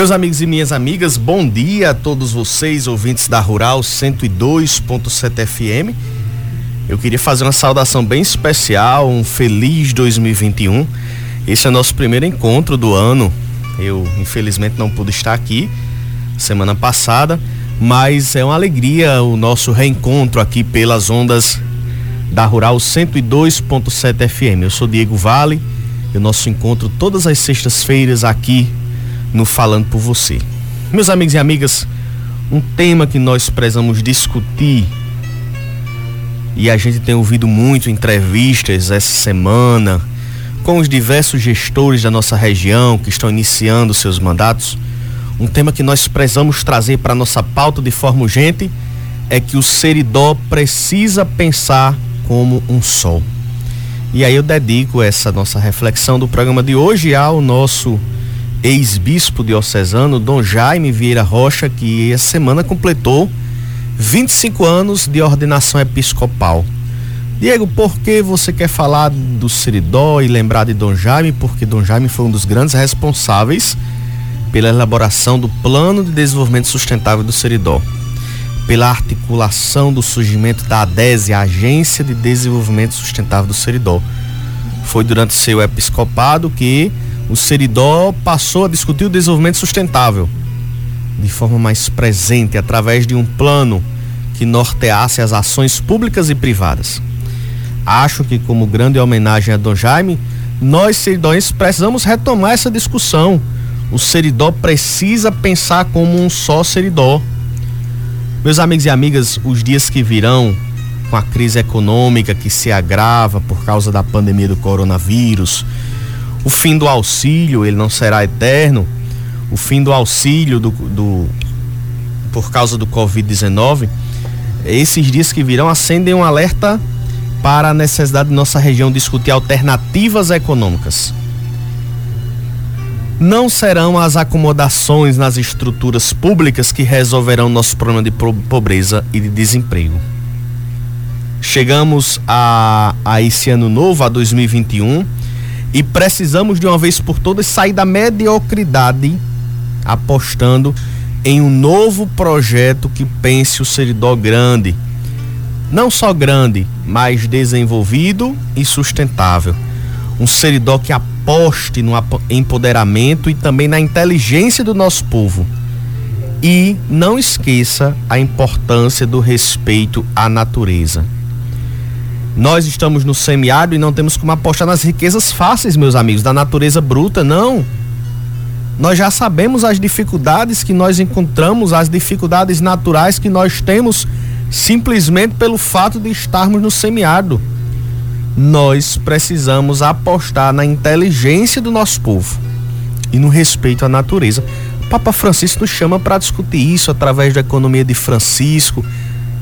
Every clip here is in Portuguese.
Meus amigos e minhas amigas, bom dia a todos vocês, ouvintes da Rural 102.7 FM. Eu queria fazer uma saudação bem especial, um feliz 2021. Esse é o nosso primeiro encontro do ano. Eu, infelizmente, não pude estar aqui semana passada, mas é uma alegria o nosso reencontro aqui pelas ondas da Rural 102.7 FM. Eu sou Diego Vale e o nosso encontro todas as sextas-feiras aqui no Falando por Você. Meus amigos e amigas, um tema que nós precisamos discutir e a gente tem ouvido muito entrevistas essa semana com os diversos gestores da nossa região que estão iniciando seus mandatos. Um tema que nós precisamos trazer para nossa pauta de forma urgente é que o Seridó precisa pensar como um sol. E aí eu dedico essa nossa reflexão do programa de hoje ao nosso ex-bispo diocesano Dom Jaime Vieira Rocha, que essa semana completou 25 anos de ordenação episcopal. Diego, por que você quer falar do Seridó e lembrar de Dom Jaime? Porque Dom Jaime foi um dos grandes responsáveis pela elaboração do Plano de Desenvolvimento Sustentável do Seridó, pela articulação do surgimento da ADESE, a Agência de Desenvolvimento Sustentável do Seridó. Foi durante seu episcopado que o Seridó passou a discutir o desenvolvimento sustentável de forma mais presente, através de um plano que norteasse as ações públicas e privadas. Acho que, como grande homenagem a Dom Jaime, nós seridóenses precisamos retomar essa discussão. O Seridó precisa pensar como um só Seridó. Meus amigos e amigas, os dias que virão, com a crise econômica que se agrava por causa da pandemia do coronavírus, o fim do auxílio, ele não será eterno. O fim do auxílio do, do por causa do Covid-19, esses dias que virão acendem um alerta para a necessidade de nossa região discutir alternativas econômicas. Não serão as acomodações nas estruturas públicas que resolverão nosso problema de pobreza e de desemprego. Chegamos a, a esse ano novo, a 2021, e precisamos de uma vez por todas sair da mediocridade apostando em um novo projeto que pense o Seridó grande. Não só grande, mas desenvolvido e sustentável. Um Seridó que aposte no empoderamento e também na inteligência do nosso povo. E não esqueça a importância do respeito à natureza. Nós estamos no semiárido e não temos como apostar nas riquezas fáceis, meus amigos, da natureza bruta, não. Nós já sabemos as dificuldades que nós encontramos, as dificuldades naturais que nós temos simplesmente pelo fato de estarmos no semiárido. Nós precisamos apostar na inteligência do nosso povo e no respeito à natureza. O Papa Francisco nos chama para discutir isso através da economia de Francisco.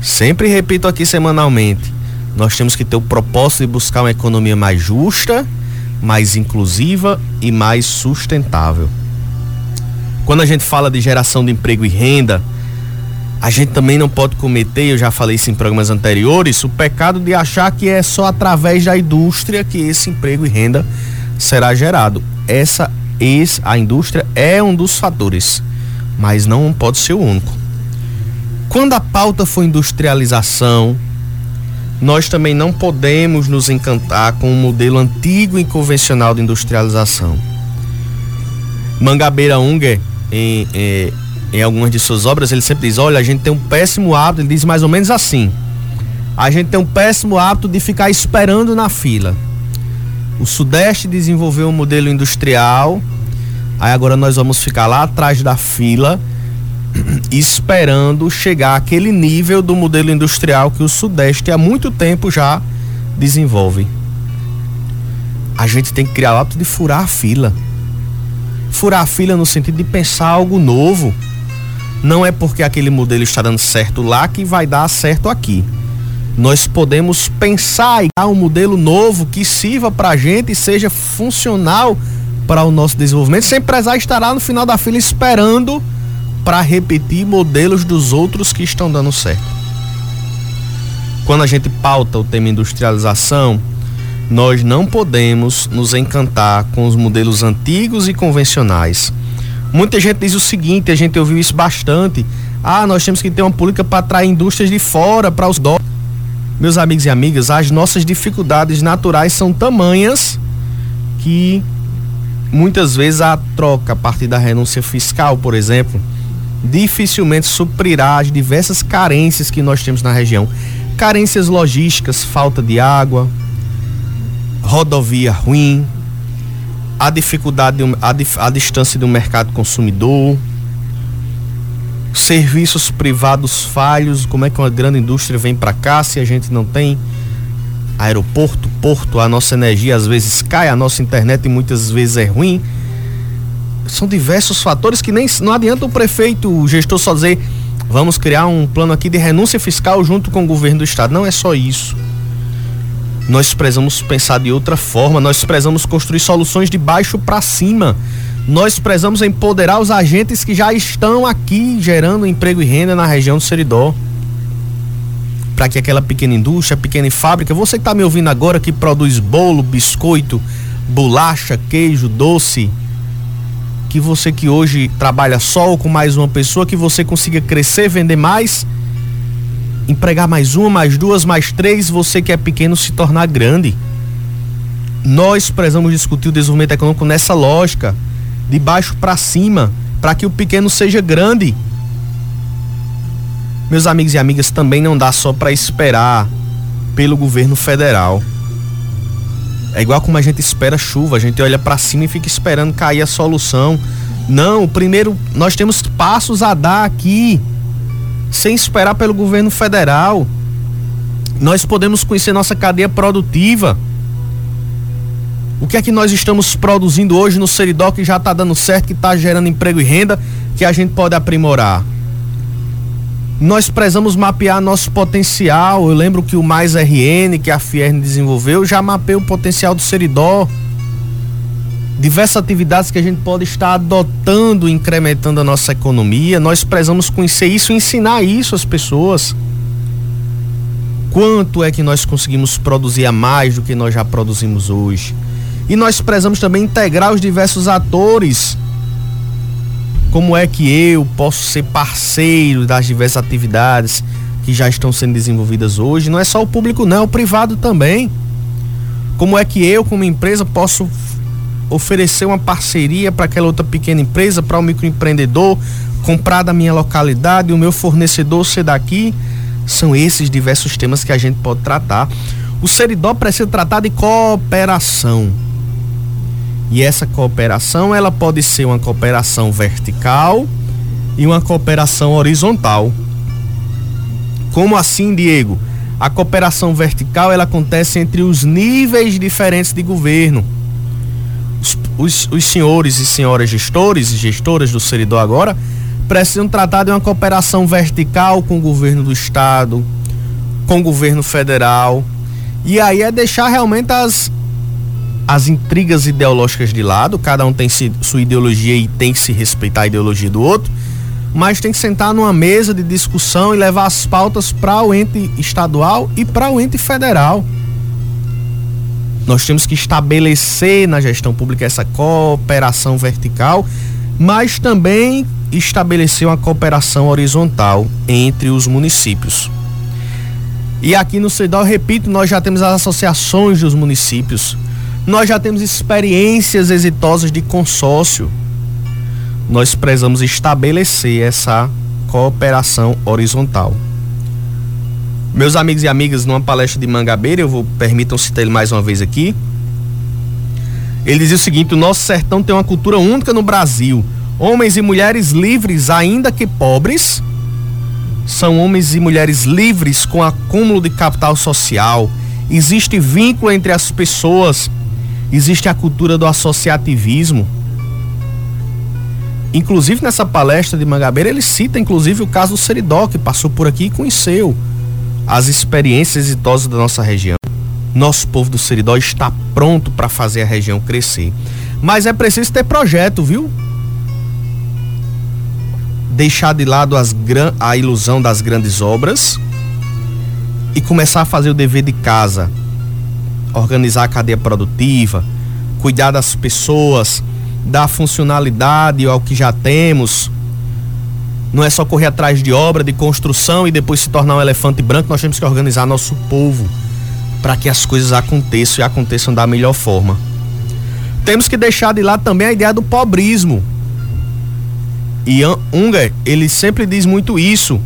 Sempre repito aqui semanalmente nós temos que ter o propósito de buscar uma economia mais justa, mais inclusiva e mais sustentável. Quando a gente fala de geração de emprego e renda, a gente também não pode cometer, eu já falei isso em programas anteriores, o pecado de achar que é só através da indústria que esse emprego e renda será gerado. Essa esse, a indústria é um dos fatores, mas não pode ser o único. Quando a pauta for industrialização, nós também não podemos nos encantar com o modelo antigo e convencional de industrialização. Mangabeira Unger, em, em, em, algumas de suas obras, ele sempre diz: olha, a gente tem um péssimo hábito, ele diz mais ou menos assim: a gente tem um péssimo hábito de ficar esperando na fila. O Sudeste desenvolveu um modelo industrial, aí agora nós vamos ficar lá atrás da fila esperando chegar àquele nível do modelo industrial que o Sudeste há muito tempo já desenvolve. A gente tem que criar o hábito de furar a fila. Furar a fila no sentido de pensar algo novo. Não é porque aquele modelo está dando certo lá que vai dar certo aqui. Nós podemos pensar em um modelo novo que sirva para a gente e seja funcional para o nosso desenvolvimento. Esse empresário estará no final da fila esperando para repetir modelos dos outros que estão dando certo. Quando a gente pauta o tema industrialização, nós não podemos nos encantar com os modelos antigos e convencionais. Muita gente diz o seguinte, a gente ouviu isso bastante. Ah, nós temos que ter uma política para atrair indústrias de fora para os dólares. Meus amigos e amigas, as nossas dificuldades naturais são tamanhas que muitas vezes a troca a partir da renúncia fiscal, por exemplo, dificilmente suprirá as diversas carências que nós temos na região. Carências logísticas, falta de água, rodovia ruim, a dificuldade, a, a distância do mercado consumidor, serviços privados falhos, como é que uma grande indústria vem para cá se a gente não tem aeroporto, porto, a nossa energia às vezes cai, a nossa internet muitas vezes é ruim. São diversos fatores que nem não adianta o prefeito, o gestor só dizer vamos criar um plano aqui de renúncia fiscal junto com o governo do estado. Não é só isso. Nós precisamos pensar de outra forma, nós precisamos construir soluções de baixo para cima. Nós precisamos empoderar os agentes que já estão aqui gerando emprego e renda na região do Seridó. Para que aquela pequena indústria, pequena fábrica, você que está me ouvindo agora que produz bolo, biscoito, bolacha, queijo, doce, que você que hoje trabalha só ou com mais uma pessoa, que você consiga crescer, vender mais empregar mais uma, mais duas, mais três, você que é pequeno se tornar grande. Nós precisamos discutir o desenvolvimento econômico nessa lógica, de baixo para cima, para que o pequeno seja grande. Meus amigos e amigas, também não dá só para esperar pelo governo federal. É igual como a gente espera chuva, a gente olha para cima e fica esperando cair a solução. Não, primeiro nós temos passos a dar aqui sem esperar pelo governo federal. Nós podemos conhecer nossa cadeia produtiva. O que é que nós estamos produzindo hoje no Seridó que já está dando certo, que está gerando emprego e renda, que a gente pode aprimorar? Nós precisamos mapear nosso potencial. Eu lembro que o Mais RN, que a Fiern desenvolveu, já mapeou o potencial do Seridó diversas atividades que a gente pode estar adotando, incrementando a nossa economia. Nós precisamos conhecer isso ensinar isso às pessoas. Quanto é que nós conseguimos produzir a mais do que nós já produzimos hoje? E nós precisamos também integrar os diversos atores. Como é que eu posso ser parceiro das diversas atividades que já estão sendo desenvolvidas hoje? Não é só o público, não, é o privado também. Como é que eu, como empresa, posso oferecer uma parceria para aquela outra pequena empresa, para o um microempreendedor, comprar da minha localidade, o meu fornecedor ser daqui. São esses diversos temas que a gente pode tratar. O Seridó precisa tratar de cooperação. E essa cooperação, ela pode ser uma cooperação vertical e uma cooperação horizontal. Como assim, Diego? A cooperação vertical ela acontece entre os níveis diferentes de governo os, os senhores e senhoras gestores e gestoras do Seridó agora precisam tratar de uma cooperação vertical com o governo do estado, com o governo federal. E aí é deixar realmente as, as intrigas ideológicas de lado, cada um tem se, sua ideologia e tem que se respeitar a ideologia do outro, mas tem que sentar numa mesa de discussão e levar as pautas para o ente estadual e para o ente federal. Nós temos que estabelecer na gestão pública essa cooperação vertical, mas também estabelecer uma cooperação horizontal entre os municípios. E aqui no CEDAL, repito, nós já temos as associações dos municípios, nós já temos experiências exitosas de consórcio. Nós precisamos estabelecer essa cooperação horizontal. Meus amigos e amigas, numa palestra de Mangabeira, eu vou, permitam citar ele mais uma vez aqui. Ele dizia o seguinte: o nosso sertão tem uma cultura única no Brasil. Homens e mulheres livres, ainda que pobres, são homens e mulheres livres com acúmulo de capital social. Existe vínculo entre as pessoas, existe a cultura do associativismo. Inclusive nessa palestra de Mangabeira, ele cita inclusive o caso do Seridó, que passou por aqui e conheceu as experiências exitosas da nossa região. Nosso povo do Seridó está pronto para fazer a região crescer. Mas é preciso ter projeto, viu? Deixar de lado as, a ilusão das grandes obras e começar a fazer o dever de casa. Organizar a cadeia produtiva, cuidar das pessoas, dar funcionalidade ao que já temos. Não é só correr atrás de obra, de construção e depois se tornar um elefante branco. Nós temos que organizar nosso povo para que as coisas aconteçam e aconteçam da melhor forma. Temos que deixar de lado também a ideia do pobrismo. E Unger, ele sempre diz muito isso.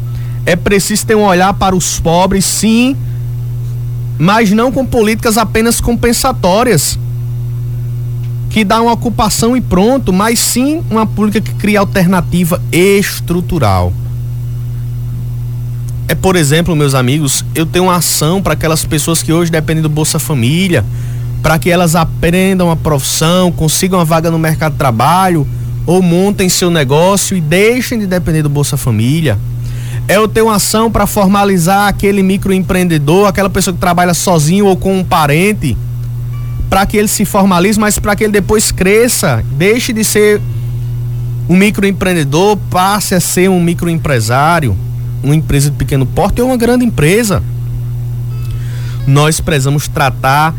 É preciso ter um olhar para os pobres, sim, mas não com políticas apenas compensatórias que dá uma ocupação e pronto, mas sim uma política que cria alternativa estrutural. É, por exemplo, meus amigos, eu tenho uma ação para aquelas pessoas que hoje dependem do Bolsa Família, para que elas aprendam a profissão, consigam uma vaga no mercado de trabalho ou montem seu negócio e deixem de depender do Bolsa Família. É eu ter uma ação para formalizar aquele microempreendedor, aquela pessoa que trabalha sozinho ou com um parente para que ele se formalize, mas para que ele depois cresça, deixe de ser um microempreendedor, passe a ser um microempresário, uma empresa de pequeno porte ou uma grande empresa. Nós precisamos tratar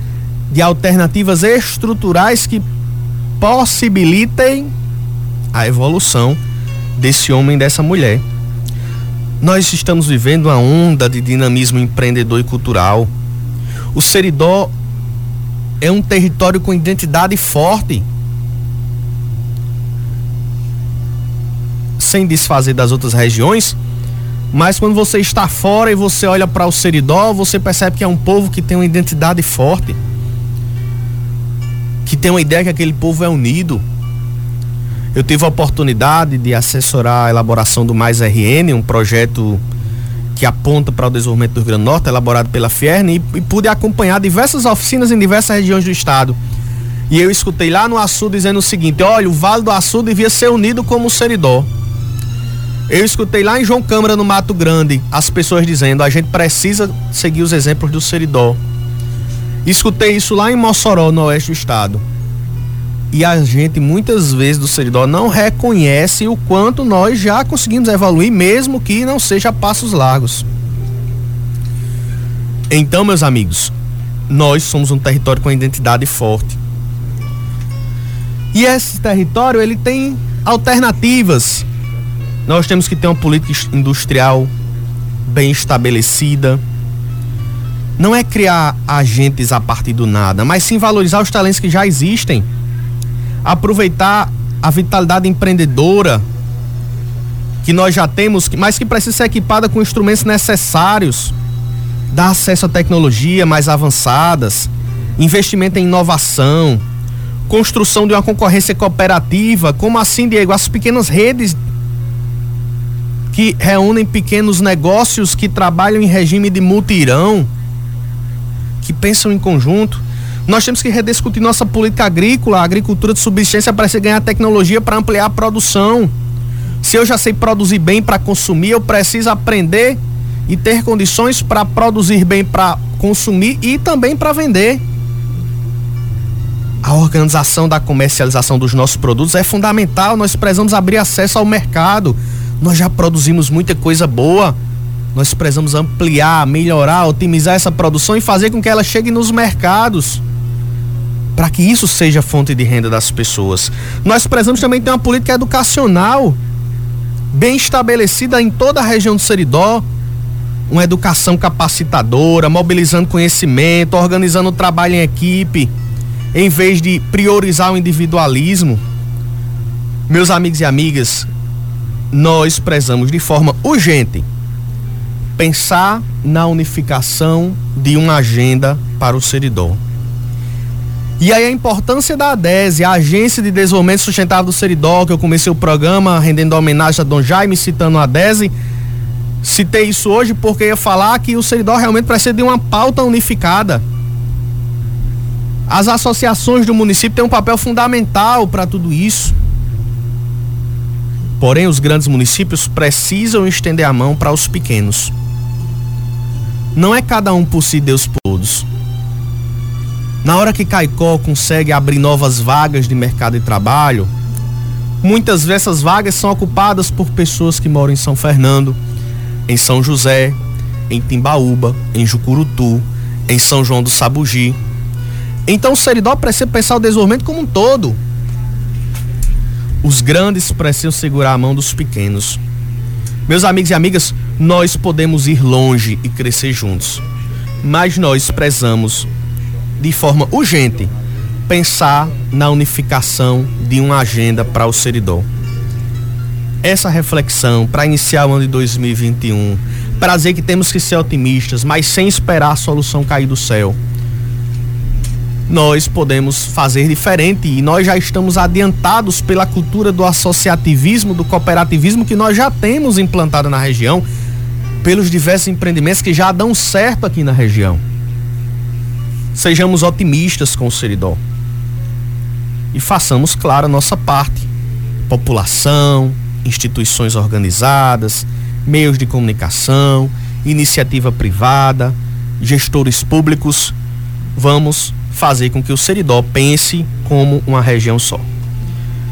de alternativas estruturais que possibilitem a evolução desse homem e dessa mulher. Nós estamos vivendo uma onda de dinamismo empreendedor e cultural. O Seridó é um território com identidade forte. Sem desfazer das outras regiões, mas quando você está fora e você olha para o Seridó, você percebe que é um povo que tem uma identidade forte. Que tem uma ideia que aquele povo é unido. Eu tive a oportunidade de assessorar a elaboração do Mais RN, um projeto que aponta para o desenvolvimento do Rio Grande do Norte, elaborado pela Fierne, e, e pude acompanhar diversas oficinas em diversas regiões do estado. E eu escutei lá no Açu dizendo o seguinte: olha, o Vale do Açu devia ser unido como o Seridó. Eu escutei lá em João Câmara, no Mato Grande, as pessoas dizendo: a gente precisa seguir os exemplos do Seridó. Escutei isso lá em Mossoró, no oeste do estado. E a gente muitas vezes do Seridó não reconhece o quanto nós já conseguimos evoluir, mesmo que não seja passos largos. Então, meus amigos, nós somos um território com identidade forte. E esse território ele tem alternativas. Nós temos que ter uma política industrial bem estabelecida. Não é criar agentes a partir do nada, mas sim valorizar os talentos que já existem aproveitar a vitalidade empreendedora que nós já temos, mas que precisa ser equipada com instrumentos necessários, dar acesso a tecnologia mais avançadas, investimento em inovação, construção de uma concorrência cooperativa, como assim, Diego, as pequenas redes que reúnem pequenos negócios que trabalham em regime de multirão, que pensam em conjunto. Nós temos que rediscutir nossa política agrícola, agricultura de subsistência para se ganhar tecnologia para ampliar a produção. Se eu já sei produzir bem para consumir, eu preciso aprender e ter condições para produzir bem para consumir e também para vender. A organização da comercialização dos nossos produtos é fundamental. Nós precisamos abrir acesso ao mercado. Nós já produzimos muita coisa boa. Nós precisamos ampliar, melhorar, otimizar essa produção e fazer com que ela chegue nos mercados para que isso seja fonte de renda das pessoas. Nós precisamos também ter uma política educacional bem estabelecida em toda a região do Seridó, uma educação capacitadora, mobilizando conhecimento, organizando o trabalho em equipe, em vez de priorizar o individualismo. Meus amigos e amigas, nós precisamos de forma urgente pensar na unificação de uma agenda para o Seridó. E aí a importância da ADESE, a Agência de Desenvolvimento Sustentável do Seridó, que eu comecei o programa rendendo homenagem a Dom Jaime, citando a ADESE. Citei isso hoje porque ia falar que o Seridó realmente precisa de uma pauta unificada. As associações do município têm um papel fundamental para tudo isso. Porém, os grandes municípios precisam estender a mão para os pequenos. Não é cada um por si, Deus por todos. Na hora que Caicó consegue abrir novas vagas de mercado de trabalho, muitas vezes essas vagas são ocupadas por pessoas que moram em São Fernando, em São José, em Timbaúba, em Jucurutu, em São João do Sabugi. Então o Seridó precisa pensar o desenvolvimento como um todo. Os grandes precisam segurar a mão dos pequenos. Meus amigos e amigas, nós podemos ir longe e crescer juntos, mas nós precisamos de forma urgente pensar na unificação de uma agenda para o Seridó. Essa reflexão para iniciar o ano de 2021, para dizer que temos que ser otimistas, mas sem esperar a solução cair do céu. Nós podemos fazer diferente e nós já estamos adiantados pela cultura do associativismo, do cooperativismo que nós já temos implantado na região, pelos diversos empreendimentos que já dão certo aqui na região. Sejamos otimistas com o Seridó. E façamos, claro, a nossa parte. População, instituições organizadas, meios de comunicação, iniciativa privada, gestores públicos, vamos fazer com que o Seridó pense como uma região só.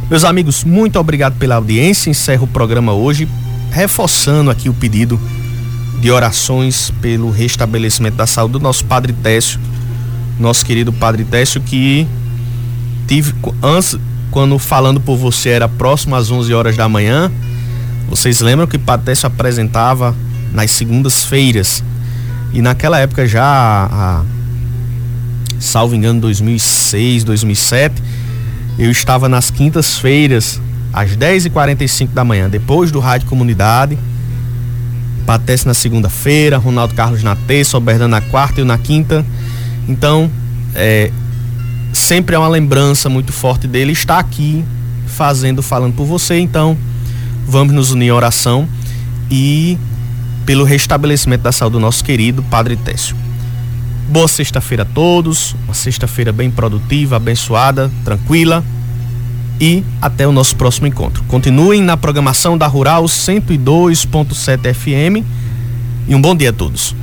Meus amigos, muito obrigado pela audiência. Encerro o programa hoje reforçando aqui o pedido de orações pelo restabelecimento da saúde do nosso Padre Técio nosso querido Padre Técio, que tive antes, quando falando por você era próximo às 11 horas da manhã. Vocês lembram que Padre Técio apresentava nas segundas-feiras? E naquela época já, a, salvo engano, 2006, 2007, eu estava nas quintas-feiras, às 10h45 da manhã, depois do Rádio Comunidade. Patece na segunda-feira, Ronaldo Carlos na terça, Albertano na quarta e eu na quinta. Então, é, sempre é uma lembrança muito forte dele estar aqui fazendo, falando por você. Então, vamos nos unir em oração e pelo restabelecimento da saúde do nosso querido Padre Técio. Boa sexta-feira a todos, uma sexta-feira bem produtiva, abençoada, tranquila e até o nosso próximo encontro. Continuem na programação da Rural 102.7 FM e um bom dia a todos.